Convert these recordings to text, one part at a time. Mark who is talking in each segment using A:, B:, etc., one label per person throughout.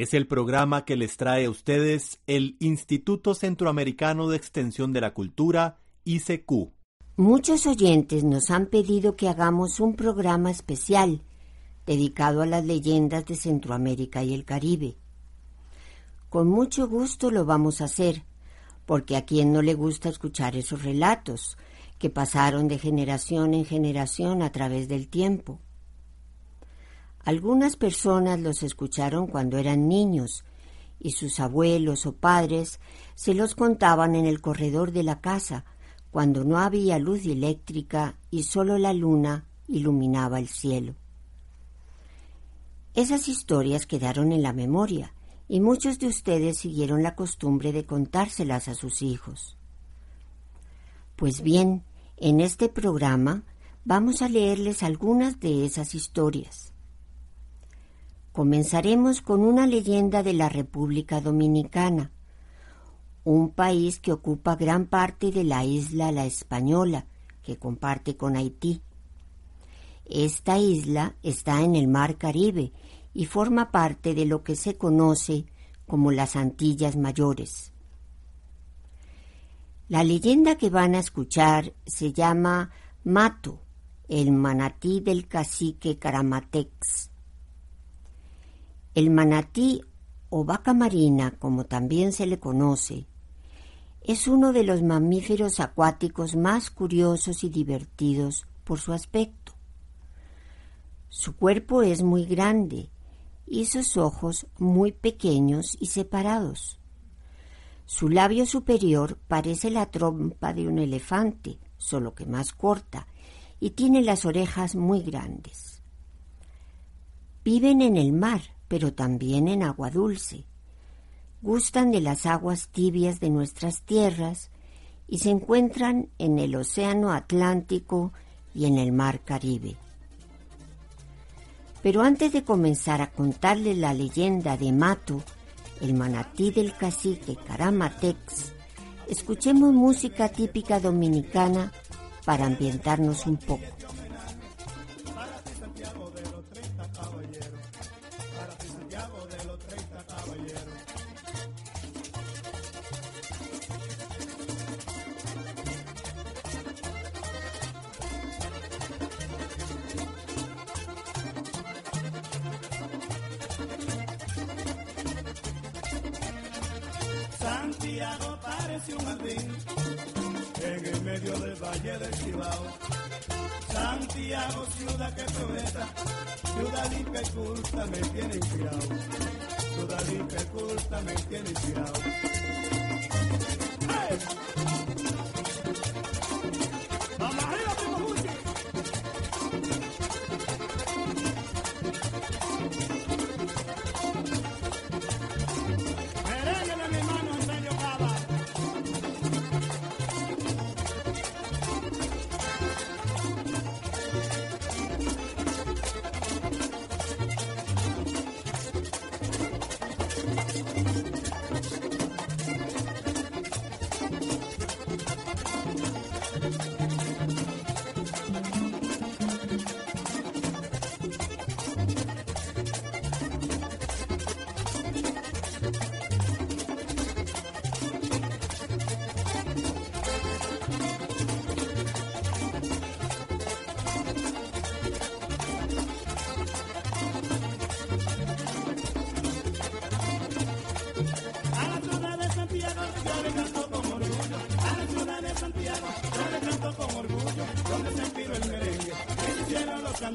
A: Es el programa que les trae a ustedes el Instituto Centroamericano de Extensión de la Cultura, ICQ.
B: Muchos oyentes nos han pedido que hagamos un programa especial dedicado a las leyendas de Centroamérica y el Caribe. Con mucho gusto lo vamos a hacer, porque a quien no le gusta escuchar esos relatos que pasaron de generación en generación a través del tiempo. Algunas personas los escucharon cuando eran niños y sus abuelos o padres se los contaban en el corredor de la casa cuando no había luz eléctrica y solo la luna iluminaba el cielo. Esas historias quedaron en la memoria y muchos de ustedes siguieron la costumbre de contárselas a sus hijos. Pues bien, en este programa vamos a leerles algunas de esas historias. Comenzaremos con una leyenda de la República Dominicana, un país que ocupa gran parte de la isla La Española, que comparte con Haití. Esta isla está en el Mar Caribe y forma parte de lo que se conoce como las Antillas Mayores. La leyenda que van a escuchar se llama Mato, el manatí del cacique Caramatex. El manatí o vaca marina, como también se le conoce, es uno de los mamíferos acuáticos más curiosos y divertidos por su aspecto. Su cuerpo es muy grande y sus ojos muy pequeños y separados. Su labio superior parece la trompa de un elefante, solo que más corta, y tiene las orejas muy grandes. Viven en el mar, pero también en agua dulce. Gustan de las aguas tibias de nuestras tierras y se encuentran en el Océano Atlántico y en el Mar Caribe. Pero antes de comenzar a contarles la leyenda de Mato, el manatí del cacique Caramatex, escuchemos música típica dominicana para ambientarnos un poco.
C: Santiago parece un jardín en el medio del valle del Cibao. Santiago, ciudad que prometa, ciudad limpia y culta me tiene inspirado. Ciudad limpia y culta me tiene inspirado.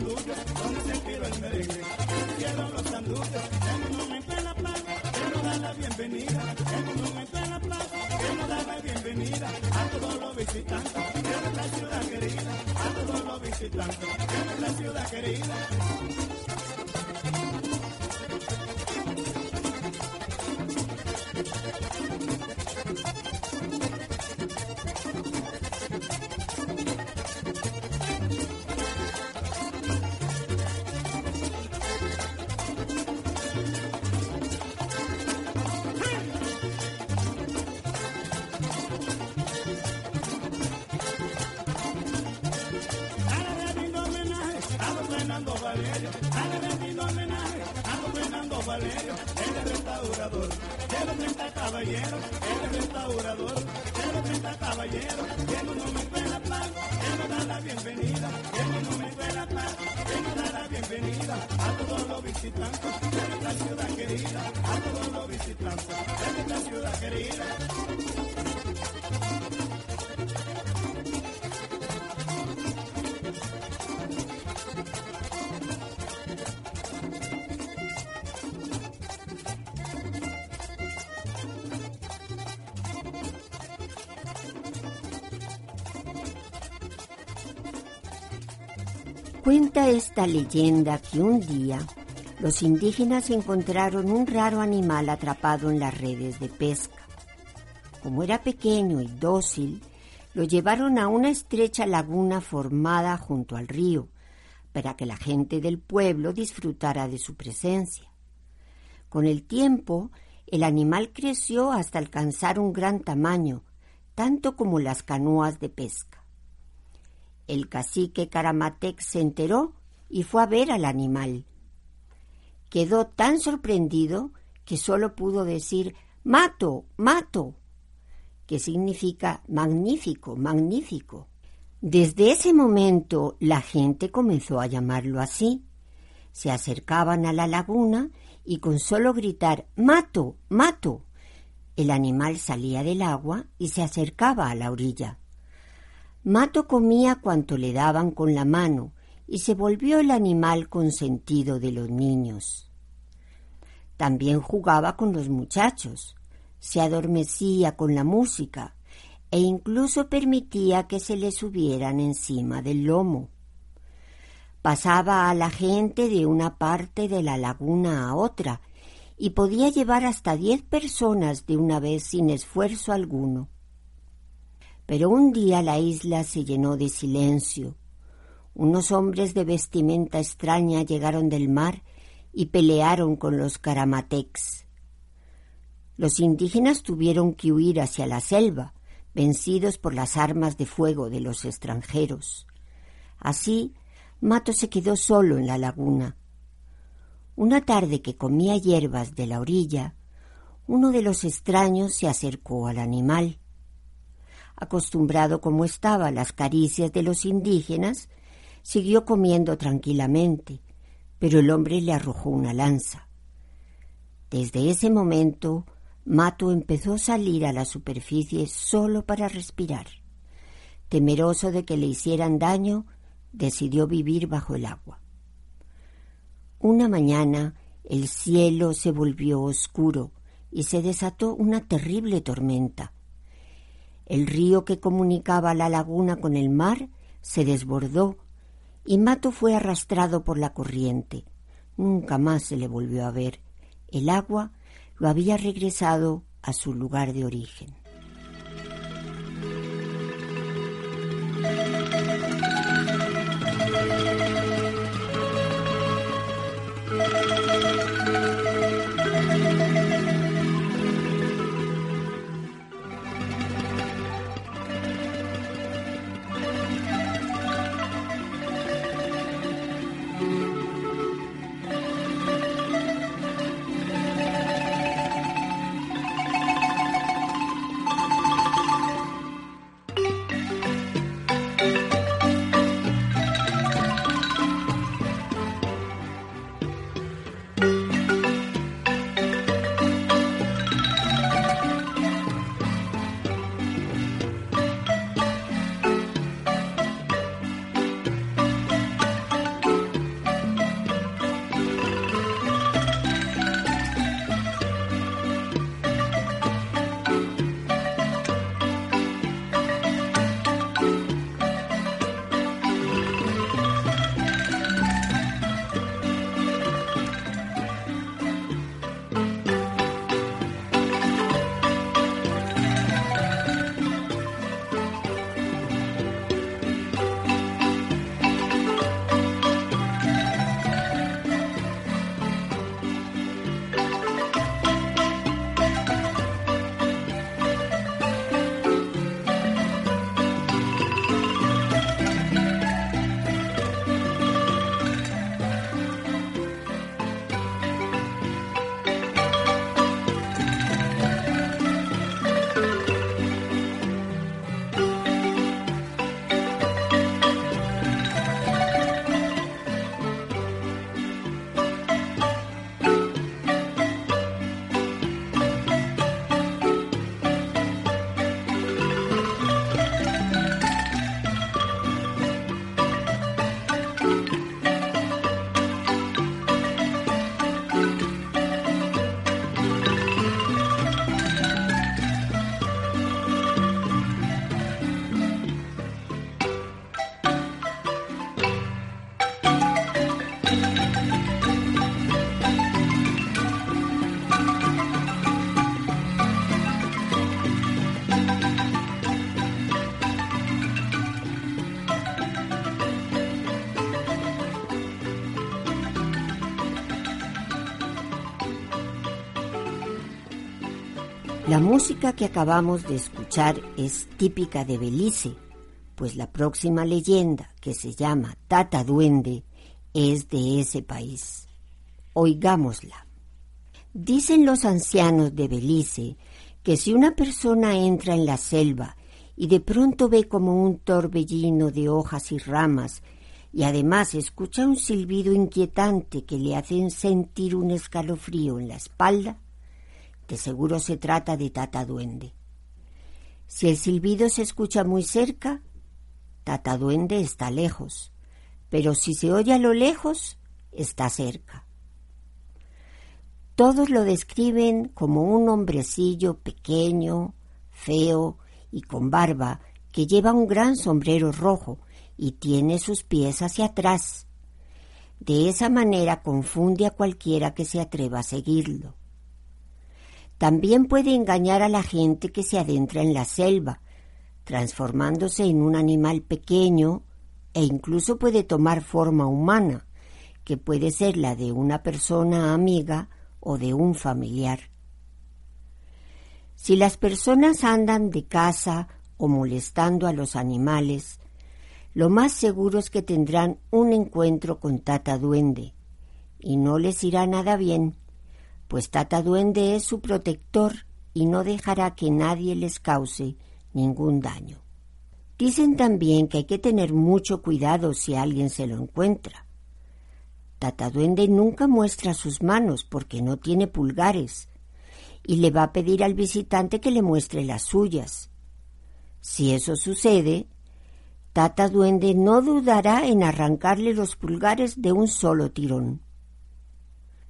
C: Luda. Visitantes de nuestra ciudad querida. A todos los visitantes de nuestra ciudad querida.
B: Cuenta esta leyenda que un día los indígenas encontraron un raro animal atrapado en las redes de pesca. Como era pequeño y dócil, lo llevaron a una estrecha laguna formada junto al río, para que la gente del pueblo disfrutara de su presencia. Con el tiempo, el animal creció hasta alcanzar un gran tamaño, tanto como las canoas de pesca. El cacique Caramatec se enteró y fue a ver al animal. Quedó tan sorprendido que solo pudo decir Mato, mato, que significa magnífico, magnífico. Desde ese momento la gente comenzó a llamarlo así. Se acercaban a la laguna y con solo gritar Mato, mato, el animal salía del agua y se acercaba a la orilla. Mato comía cuanto le daban con la mano y se volvió el animal consentido de los niños. También jugaba con los muchachos, se adormecía con la música e incluso permitía que se le subieran encima del lomo. Pasaba a la gente de una parte de la laguna a otra y podía llevar hasta diez personas de una vez sin esfuerzo alguno. Pero un día la isla se llenó de silencio. Unos hombres de vestimenta extraña llegaron del mar y pelearon con los caramatecs. Los indígenas tuvieron que huir hacia la selva, vencidos por las armas de fuego de los extranjeros. Así, Mato se quedó solo en la laguna. Una tarde que comía hierbas de la orilla, uno de los extraños se acercó al animal. Acostumbrado como estaba a las caricias de los indígenas, siguió comiendo tranquilamente, pero el hombre le arrojó una lanza. Desde ese momento, Mato empezó a salir a la superficie solo para respirar. Temeroso de que le hicieran daño, decidió vivir bajo el agua. Una mañana el cielo se volvió oscuro y se desató una terrible tormenta. El río que comunicaba la laguna con el mar se desbordó y Mato fue arrastrado por la corriente. Nunca más se le volvió a ver. El agua lo había regresado a su lugar de origen. Música que acabamos de escuchar es típica de Belice, pues la próxima leyenda, que se llama Tata Duende, es de ese país. Oigámosla. Dicen los ancianos de Belice que si una persona entra en la selva y de pronto ve como un torbellino de hojas y ramas y además escucha un silbido inquietante que le hacen sentir un escalofrío en la espalda, de seguro se trata de Tata Duende. Si el silbido se escucha muy cerca, Tata Duende está lejos, pero si se oye a lo lejos, está cerca. Todos lo describen como un hombrecillo pequeño, feo y con barba que lleva un gran sombrero rojo y tiene sus pies hacia atrás. De esa manera confunde a cualquiera que se atreva a seguirlo. También puede engañar a la gente que se adentra en la selva, transformándose en un animal pequeño e incluso puede tomar forma humana, que puede ser la de una persona amiga o de un familiar. Si las personas andan de casa o molestando a los animales, lo más seguro es que tendrán un encuentro con Tata Duende, y no les irá nada bien pues Tata Duende es su protector y no dejará que nadie les cause ningún daño. Dicen también que hay que tener mucho cuidado si alguien se lo encuentra. Tata Duende nunca muestra sus manos porque no tiene pulgares y le va a pedir al visitante que le muestre las suyas. Si eso sucede, Tata Duende no dudará en arrancarle los pulgares de un solo tirón.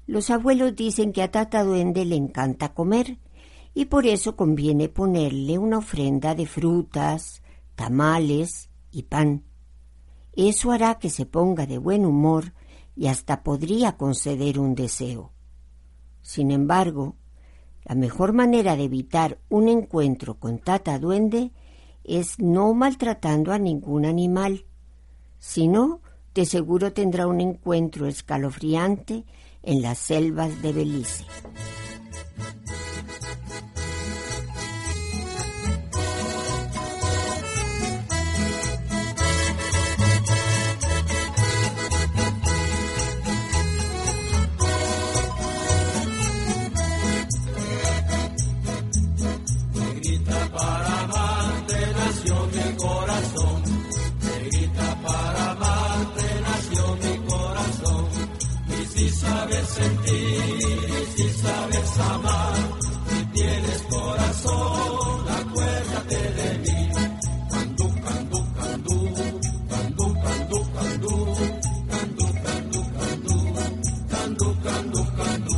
B: Los abuelos dicen que a Tata Duende le encanta comer y por eso conviene ponerle una ofrenda de frutas, tamales y pan. Eso hará que se ponga de buen humor y hasta podría conceder un deseo. Sin embargo, la mejor manera de evitar un encuentro con Tata Duende es no maltratando a ningún animal. Si no, de seguro tendrá un encuentro escalofriante en las selvas de Belice.
D: si tienes corazón, acuérdate de mí. Candú, candú, candú, candú, candú, candú, candú, candú, candú, candú, candú, candú.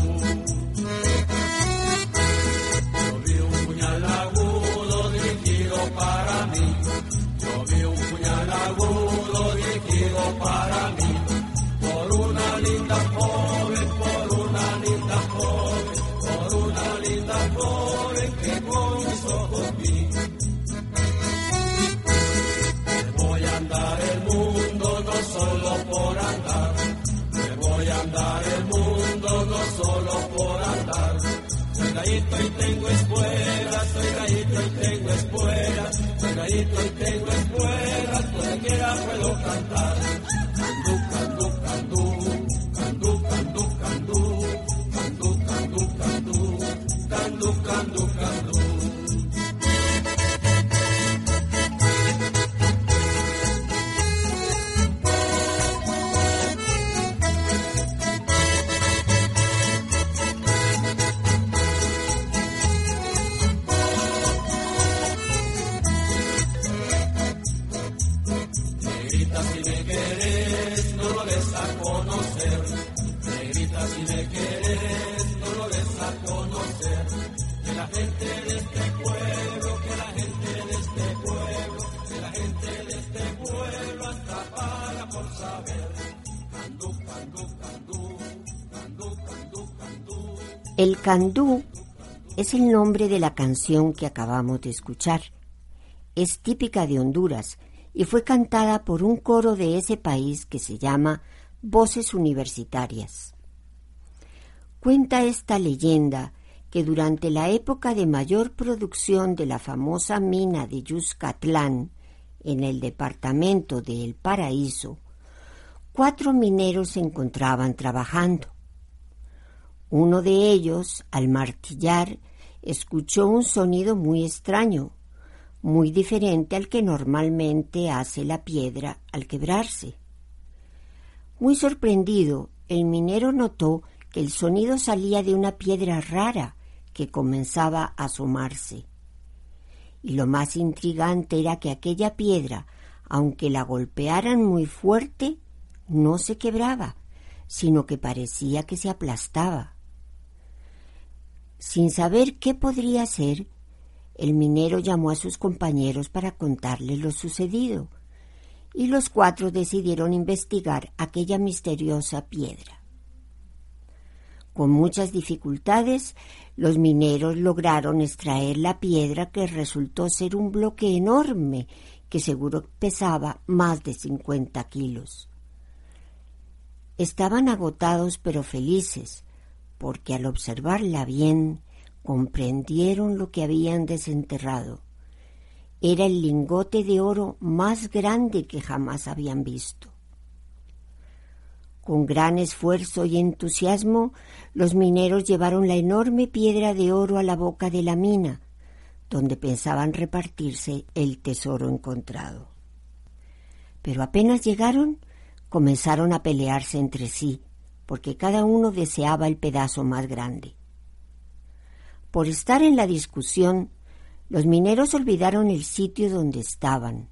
D: tengo espuelas, soy gallito y tengo espuelas, soy gallito y tengo espuelas, cualquiera puedo cantar.
B: El candú es el nombre de la canción que acabamos de escuchar. Es típica de Honduras y fue cantada por un coro de ese país que se llama Voces Universitarias. Cuenta esta leyenda que durante la época de mayor producción de la famosa mina de Yuscatlán, en el departamento de El Paraíso, cuatro mineros se encontraban trabajando. Uno de ellos, al martillar, escuchó un sonido muy extraño, muy diferente al que normalmente hace la piedra al quebrarse. Muy sorprendido, el minero notó que el sonido salía de una piedra rara que comenzaba a asomarse. Y lo más intrigante era que aquella piedra, aunque la golpearan muy fuerte, no se quebraba, sino que parecía que se aplastaba. Sin saber qué podría ser, el minero llamó a sus compañeros para contarles lo sucedido, y los cuatro decidieron investigar aquella misteriosa piedra. Con muchas dificultades, los mineros lograron extraer la piedra que resultó ser un bloque enorme que seguro pesaba más de cincuenta kilos. Estaban agotados pero felices, porque al observarla bien comprendieron lo que habían desenterrado. Era el lingote de oro más grande que jamás habían visto. Con gran esfuerzo y entusiasmo, los mineros llevaron la enorme piedra de oro a la boca de la mina, donde pensaban repartirse el tesoro encontrado. Pero apenas llegaron, comenzaron a pelearse entre sí, porque cada uno deseaba el pedazo más grande. Por estar en la discusión, los mineros olvidaron el sitio donde estaban.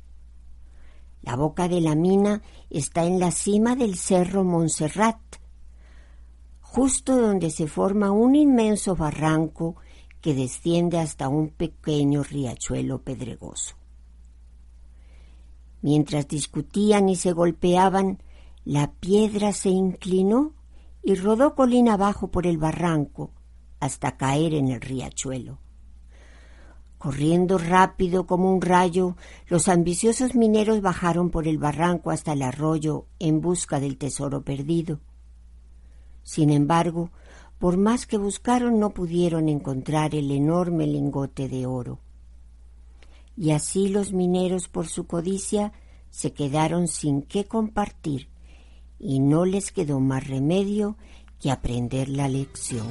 B: La boca de la mina está en la cima del cerro Montserrat, justo donde se forma un inmenso barranco que desciende hasta un pequeño riachuelo pedregoso. Mientras discutían y se golpeaban, la piedra se inclinó y rodó colina abajo por el barranco hasta caer en el riachuelo. Corriendo rápido como un rayo, los ambiciosos mineros bajaron por el barranco hasta el arroyo en busca del tesoro perdido. Sin embargo, por más que buscaron no pudieron encontrar el enorme lingote de oro. Y así los mineros por su codicia se quedaron sin qué compartir y no les quedó más remedio que aprender la lección.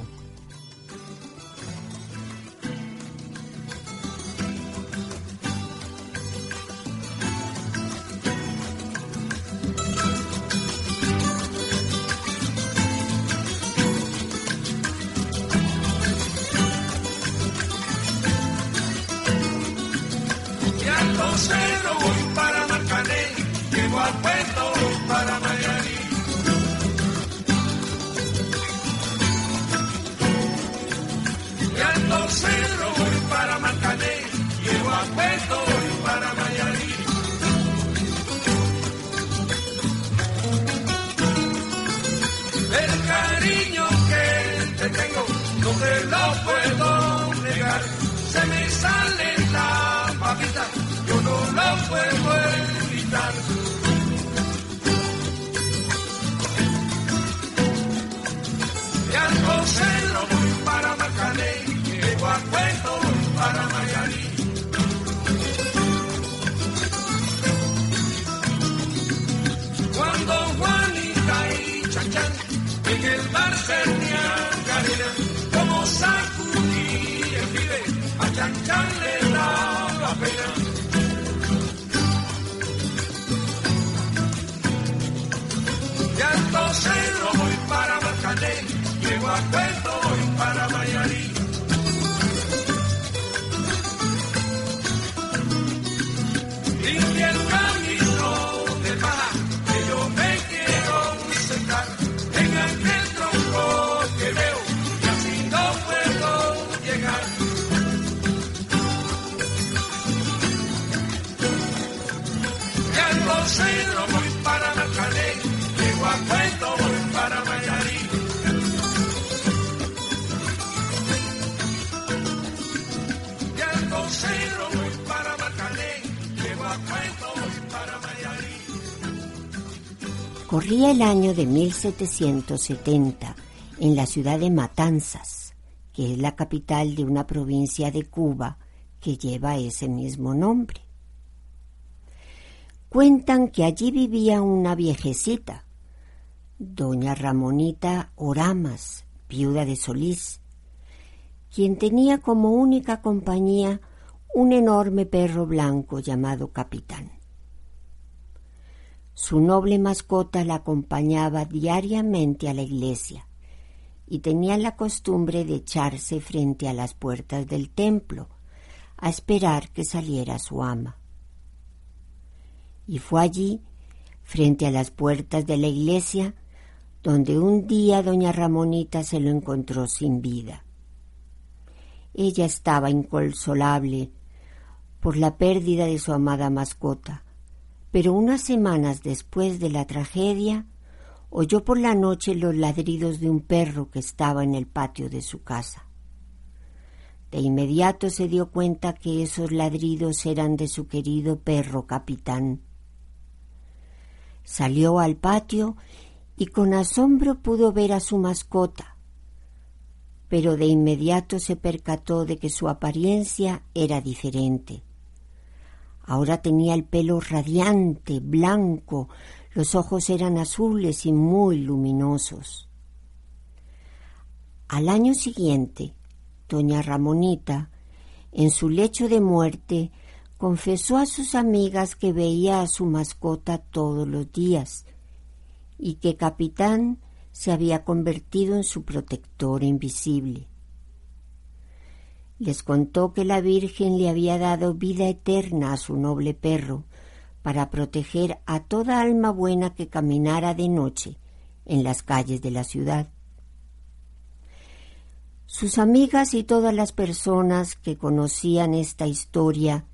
D: chancharle la pena. Ya entonces no voy para Marcané, llego a Puerto, voy para Marcané.
B: Corría el año de 1770 en la ciudad de Matanzas, que es la capital de una provincia de Cuba que lleva ese mismo nombre. Cuentan que allí vivía una viejecita, doña Ramonita Oramas, viuda de Solís, quien tenía como única compañía un enorme perro blanco llamado Capitán. Su noble mascota la acompañaba diariamente a la iglesia y tenía la costumbre de echarse frente a las puertas del templo a esperar que saliera su ama. Y fue allí, frente a las puertas de la iglesia, donde un día doña Ramonita se lo encontró sin vida. Ella estaba inconsolable por la pérdida de su amada mascota, pero unas semanas después de la tragedia oyó por la noche los ladridos de un perro que estaba en el patio de su casa. De inmediato se dio cuenta que esos ladridos eran de su querido perro capitán. Salió al patio y con asombro pudo ver a su mascota, pero de inmediato se percató de que su apariencia era diferente. Ahora tenía el pelo radiante, blanco, los ojos eran azules y muy luminosos. Al año siguiente, doña Ramonita, en su lecho de muerte, confesó a sus amigas que veía a su mascota todos los días y que Capitán se había convertido en su protector invisible les contó que la Virgen le había dado vida eterna a su noble perro para proteger a toda alma buena que caminara de noche en las calles de la ciudad. Sus amigas y todas las personas que conocían esta historia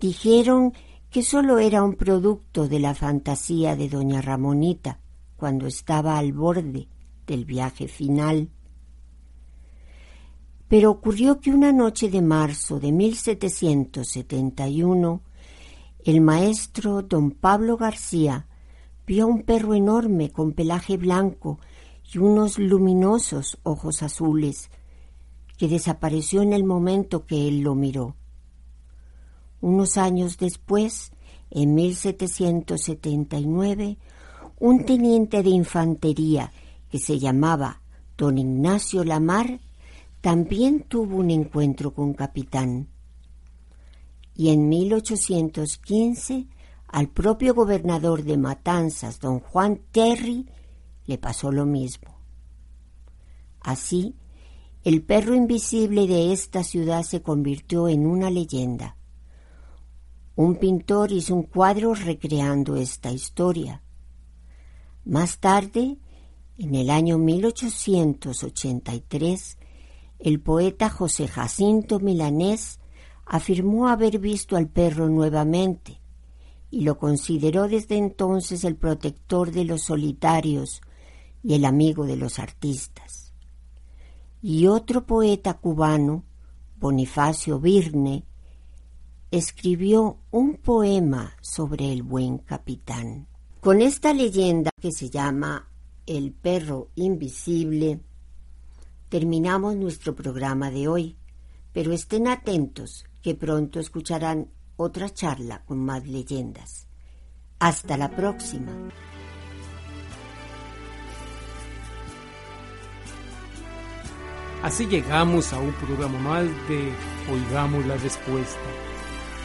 B: dijeron que sólo era un producto de la fantasía de doña Ramonita cuando estaba al borde del viaje final pero ocurrió que una noche de marzo de 1771, el maestro don Pablo García vio un perro enorme con pelaje blanco y unos luminosos ojos azules, que desapareció en el momento que él lo miró. Unos años después, en 1779, un teniente de infantería que se llamaba don Ignacio Lamar también tuvo un encuentro con Capitán. Y en 1815 al propio gobernador de Matanzas, don Juan Terry, le pasó lo mismo. Así, el perro invisible de esta ciudad se convirtió en una leyenda. Un pintor hizo un cuadro recreando esta historia. Más tarde, en el año 1883, el poeta José Jacinto Milanés afirmó haber visto al perro nuevamente y lo consideró desde entonces el protector de los solitarios y el amigo de los artistas. Y otro poeta cubano, Bonifacio Virne, escribió un poema sobre el buen capitán. Con esta leyenda que se llama El perro invisible, terminamos nuestro programa de hoy, pero estén atentos que pronto escucharán otra charla con más leyendas. Hasta la próxima.
E: Así llegamos a un programa más de Oigamos la Respuesta.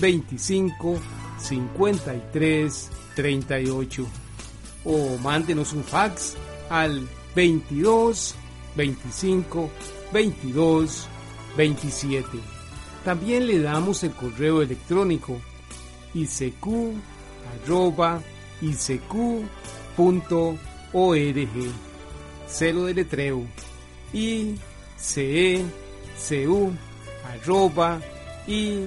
E: 25 53 38 o mándenos un fax al 22 25 22 27. También le damos el correo electrónico isq.org. Celo de letreo i c e c u arroba i